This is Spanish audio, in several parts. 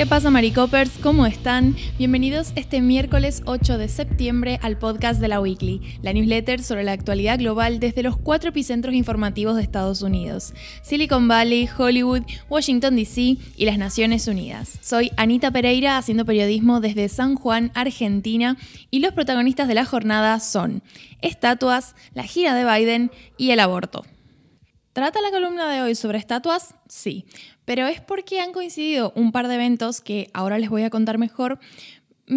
¿Qué pasa, Maricopers? ¿Cómo están? Bienvenidos este miércoles 8 de septiembre al podcast de la Weekly, la newsletter sobre la actualidad global desde los cuatro epicentros informativos de Estados Unidos: Silicon Valley, Hollywood, Washington DC y las Naciones Unidas. Soy Anita Pereira haciendo periodismo desde San Juan, Argentina, y los protagonistas de la jornada son estatuas, la gira de Biden y el aborto. ¿Trata la columna de hoy sobre estatuas? Sí, pero es porque han coincidido un par de eventos que ahora les voy a contar mejor,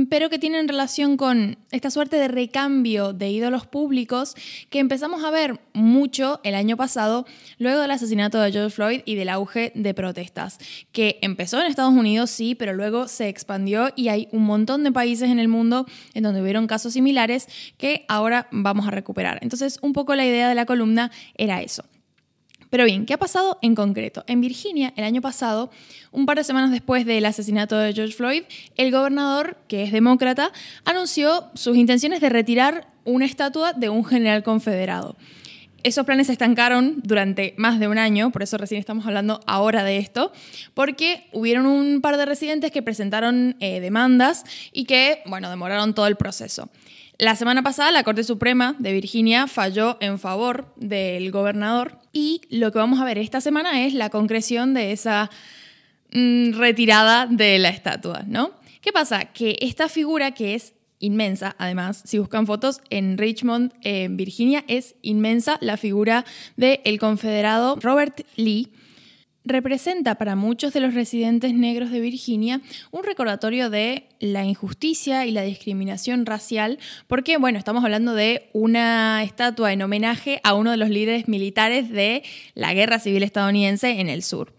pero que tienen relación con esta suerte de recambio de ídolos públicos que empezamos a ver mucho el año pasado, luego del asesinato de George Floyd y del auge de protestas, que empezó en Estados Unidos, sí, pero luego se expandió y hay un montón de países en el mundo en donde hubieron casos similares que ahora vamos a recuperar. Entonces, un poco la idea de la columna era eso. Pero bien, ¿qué ha pasado en concreto? En Virginia, el año pasado, un par de semanas después del asesinato de George Floyd, el gobernador, que es demócrata, anunció sus intenciones de retirar una estatua de un general confederado. Esos planes se estancaron durante más de un año, por eso recién estamos hablando ahora de esto, porque hubieron un par de residentes que presentaron eh, demandas y que, bueno, demoraron todo el proceso. La semana pasada la Corte Suprema de Virginia falló en favor del gobernador y lo que vamos a ver esta semana es la concreción de esa mm, retirada de la estatua, ¿no? ¿Qué pasa? Que esta figura que es inmensa, además, si buscan fotos en Richmond, en Virginia, es inmensa la figura del confederado Robert Lee representa para muchos de los residentes negros de Virginia un recordatorio de la injusticia y la discriminación racial, porque, bueno, estamos hablando de una estatua en homenaje a uno de los líderes militares de la Guerra Civil estadounidense en el sur.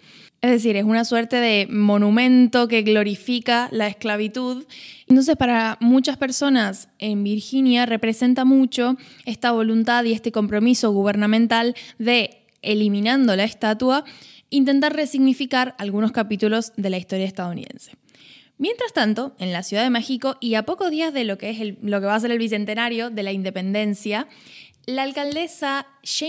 Es decir, es una suerte de monumento que glorifica la esclavitud. Entonces, para muchas personas en Virginia representa mucho esta voluntad y este compromiso gubernamental de, eliminando la estatua, intentar resignificar algunos capítulos de la historia estadounidense. Mientras tanto, en la Ciudad de México y a pocos días de lo que, es lo que va a ser el bicentenario de la independencia, la alcaldesa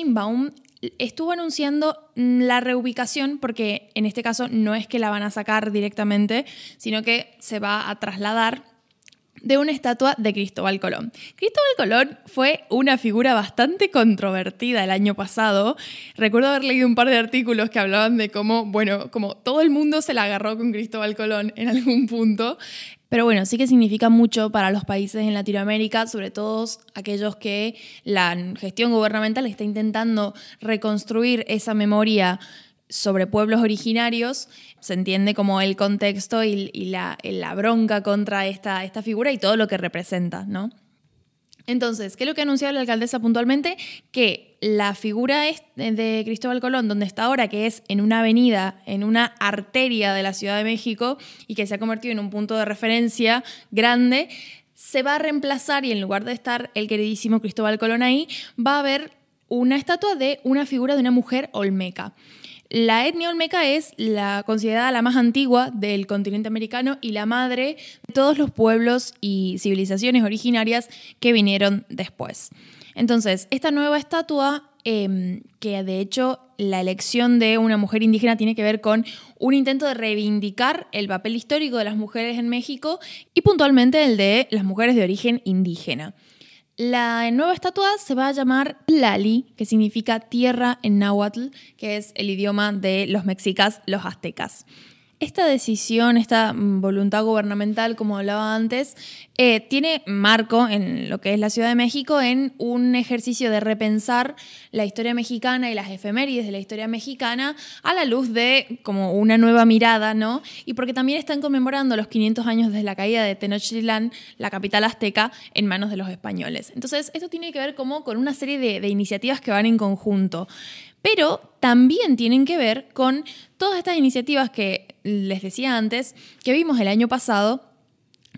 Baum estuvo anunciando la reubicación, porque en este caso no es que la van a sacar directamente, sino que se va a trasladar de una estatua de Cristóbal Colón. Cristóbal Colón fue una figura bastante controvertida el año pasado. Recuerdo haber leído un par de artículos que hablaban de cómo, bueno, como todo el mundo se la agarró con Cristóbal Colón en algún punto. Pero bueno, sí que significa mucho para los países en Latinoamérica, sobre todo aquellos que la gestión gubernamental está intentando reconstruir esa memoria sobre pueblos originarios, se entiende como el contexto y, la, bronca contra esta, esta figura y todo lo que representa, ¿no? Entonces, ¿qué es lo que ha anunciado la alcaldesa puntualmente? Que la figura de Cristóbal Colón, donde está ahora, que es en una avenida, en una arteria de la Ciudad de México y que se ha convertido en un punto de referencia grande, se va a reemplazar y en lugar de estar el queridísimo Cristóbal Colón ahí, va a haber una estatua de una figura de una mujer olmeca. La etnia olmeca es la considerada la más antigua del continente americano y la madre de todos los pueblos y civilizaciones originarias que vinieron después. Entonces, esta nueva estatua, em, que de hecho la elección de una mujer indígena tiene que ver con un intento de reivindicar el papel histórico de las mujeres en México y puntualmente el de las mujeres de origen indígena. La nueva estatua se va a llamar Lali, que significa tierra en náhuatl, que es el idioma de los mexicas, los aztecas. Esta decisión, esta mm, voluntad gubernamental, como hablaba antes, eh, tiene marco en lo que es la Ciudad de México en un ejercicio de repensar la historia mexicana y las efemérides de la historia mexicana a la luz de como una nueva mirada, ¿no? Y porque también están conmemorando los 500 años desde la caída de Tenochtitlán, la capital azteca, en manos de los españoles. Entonces, esto tiene que ver como con una serie de, de iniciativas que van en conjunto pero también tienen que ver con todas estas iniciativas que les decía antes, que vimos el año pasado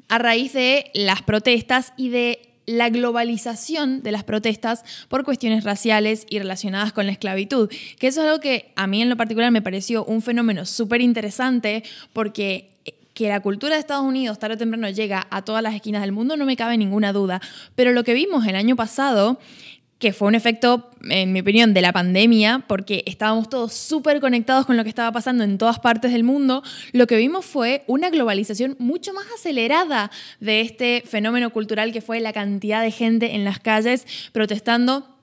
a raíz de las protestas y de la globalización de las protestas por cuestiones raciales y relacionadas con la esclavitud, que eso es algo que a mí en lo particular me pareció un fenómeno súper interesante porque que la cultura de Estados Unidos tarde o temprano llega a todas las esquinas del mundo no me cabe ninguna duda, pero lo que vimos el año pasado que fue un efecto, en mi opinión, de la pandemia, porque estábamos todos súper conectados con lo que estaba pasando en todas partes del mundo, lo que vimos fue una globalización mucho más acelerada de este fenómeno cultural que fue la cantidad de gente en las calles protestando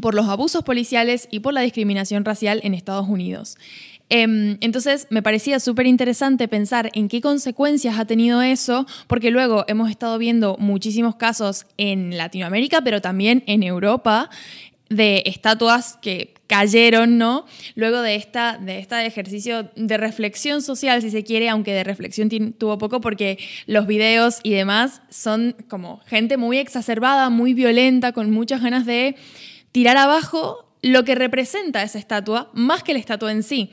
por los abusos policiales y por la discriminación racial en Estados Unidos. Em, entonces me parecía súper interesante pensar en qué consecuencias ha tenido eso, porque luego hemos estado viendo muchísimos casos en Latinoamérica, pero también en Europa, de estatuas que cayeron, ¿no? Luego de, esta, de este ejercicio de reflexión social, si se quiere, aunque de reflexión tuvo poco, porque los videos y demás son como gente muy exacerbada, muy violenta, con muchas ganas de tirar abajo lo que representa esa estatua, más que la estatua en sí,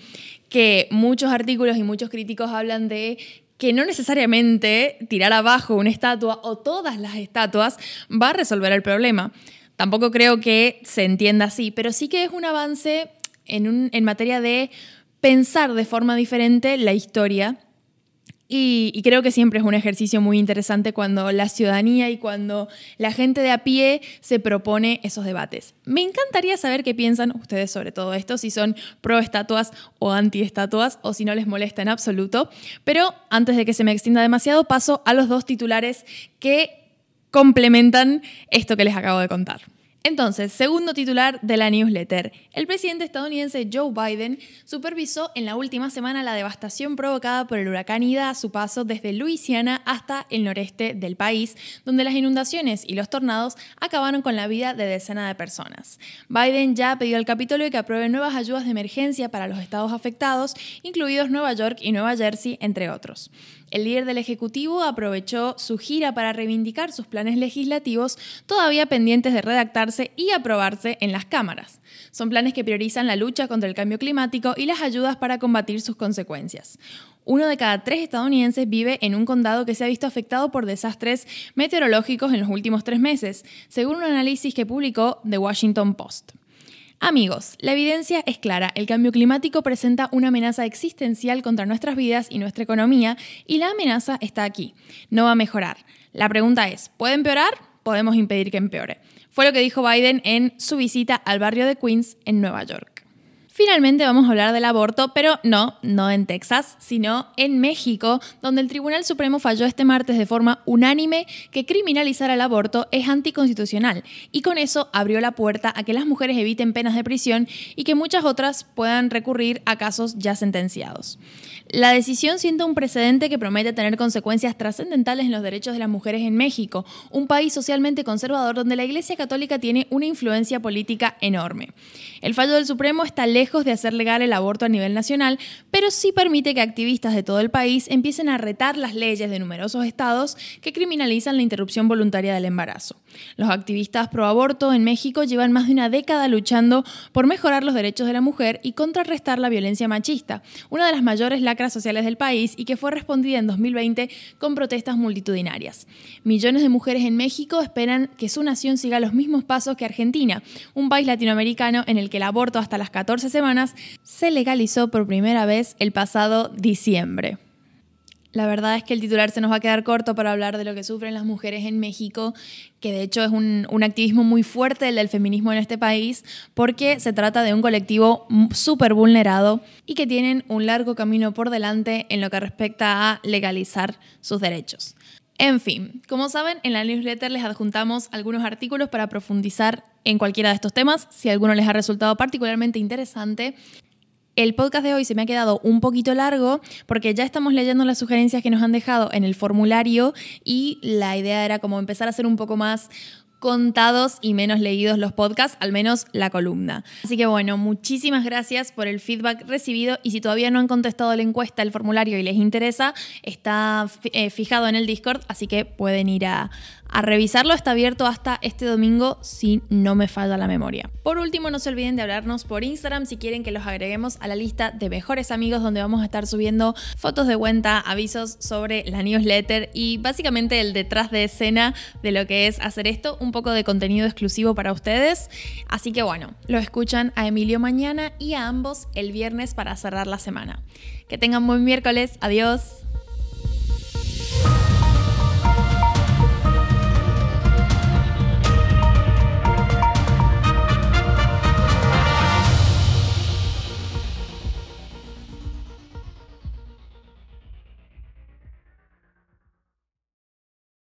que muchos artículos y muchos críticos hablan de que no necesariamente tirar abajo una estatua o todas las estatuas va a resolver el problema. Tampoco creo que se entienda así, pero sí que es un avance en, en materia de pensar de forma diferente la historia y, creo que siempre es un ejercicio muy interesante cuando la ciudadanía y cuando la gente de a pie se propone esos debates. Me encantaría saber qué piensan ustedes sobre todo esto, si son pro estatuas o anti estatuas o si no les molesta en absoluto. Pero antes de que se me extienda demasiado, paso a los dos titulares que complementan esto que les acabo de contar. Entonces, segundo titular de la newsletter. El presidente estadounidense Joe Biden supervisó en la última semana la devastación provocada por el huracán Ida a su paso desde Luisiana hasta el noreste del país, donde las inundaciones y los tornados acabaron con la vida de decenas de personas. Biden ya pedido al Capitolio que apruebe nuevas ayudas de emergencia para los estados afectados, incluidos Nueva York y Nueva Jersey, entre otros. El líder del Ejecutivo aprovechó su gira para reivindicar sus planes legislativos todavía pendientes de redactarse y aprobarse en las cámaras. Son planes que priorizan la lucha contra el cambio climático y las ayudas para combatir sus consecuencias. Uno de cada tres estadounidenses vive en un condado que se ha visto afectado por desastres meteorológicos en los últimos tres meses, según un análisis que publicó The Washington Post. Amigos, la evidencia es clara, el cambio climático presenta una amenaza existencial contra nuestras vidas y nuestra economía y la amenaza está aquí, no va a mejorar. La pregunta es, ¿puede empeorar? Podemos impedir que empeore. Fue lo que dijo Biden en su visita al barrio de Queens en Nueva York. Finalmente vamos a hablar del aborto, pero no, no en Texas, sino en México, donde el Tribunal Supremo falló este martes de forma unánime que criminalizar el aborto es anticonstitucional y con eso abrió la puerta a que las mujeres eviten penas de prisión y que muchas otras puedan recurrir a casos ya sentenciados. La decisión siente un precedente que promete tener consecuencias trascendentales en los derechos de las mujeres en México, un país socialmente conservador donde la Iglesia Católica tiene una influencia política enorme. El fallo del Supremo está lejos de hacer legal el aborto a nivel nacional, pero sí permite que activistas de todo el país empiecen a retar las leyes de numerosos estados que criminalizan la interrupción voluntaria del embarazo. Los activistas pro aborto en México llevan más de una década luchando por mejorar los derechos de la mujer y contrarrestar la violencia machista, una de las mayores lacras sociales del país y que fue respondida en 2020 con protestas multitudinarias. Millones de mujeres en México esperan que su nación siga los mismos pasos que Argentina, un país latinoamericano en el que el aborto hasta las 14 semanas se legalizó por primera vez el pasado diciembre. La verdad es que el titular se nos va a quedar corto para hablar de lo que sufren las mujeres en México, que de hecho es un, activismo muy fuerte el del feminismo en este país, porque se trata de un colectivo súper vulnerado y que tienen un largo camino por delante en lo que respecta a legalizar sus derechos. En fin, como saben, en la newsletter les adjuntamos algunos artículos para profundizar en cualquiera de estos temas, si alguno les ha resultado particularmente interesante. El podcast de hoy se me ha quedado un poquito largo porque ya estamos leyendo las sugerencias que nos han dejado en el formulario y la idea era como empezar a hacer un poco más contados y menos leídos los podcasts, al menos la columna. Así que bueno, muchísimas gracias por el feedback recibido y si todavía no han contestado la encuesta, el formulario y les interesa, está eh, fijado en el Discord, así que pueden ir a, revisarlo. Está abierto hasta este domingo si no me falla la memoria. Por último, no se olviden de hablarnos por Instagram si quieren que los agreguemos a la lista de mejores amigos donde vamos a estar subiendo fotos de cuenta, avisos sobre la newsletter y básicamente el detrás de escena de lo que es hacer esto, un poco de contenido exclusivo para ustedes. Así que bueno, lo escuchan a Emilio mañana y a ambos el viernes para cerrar la semana. Que tengan buen miércoles. Adiós.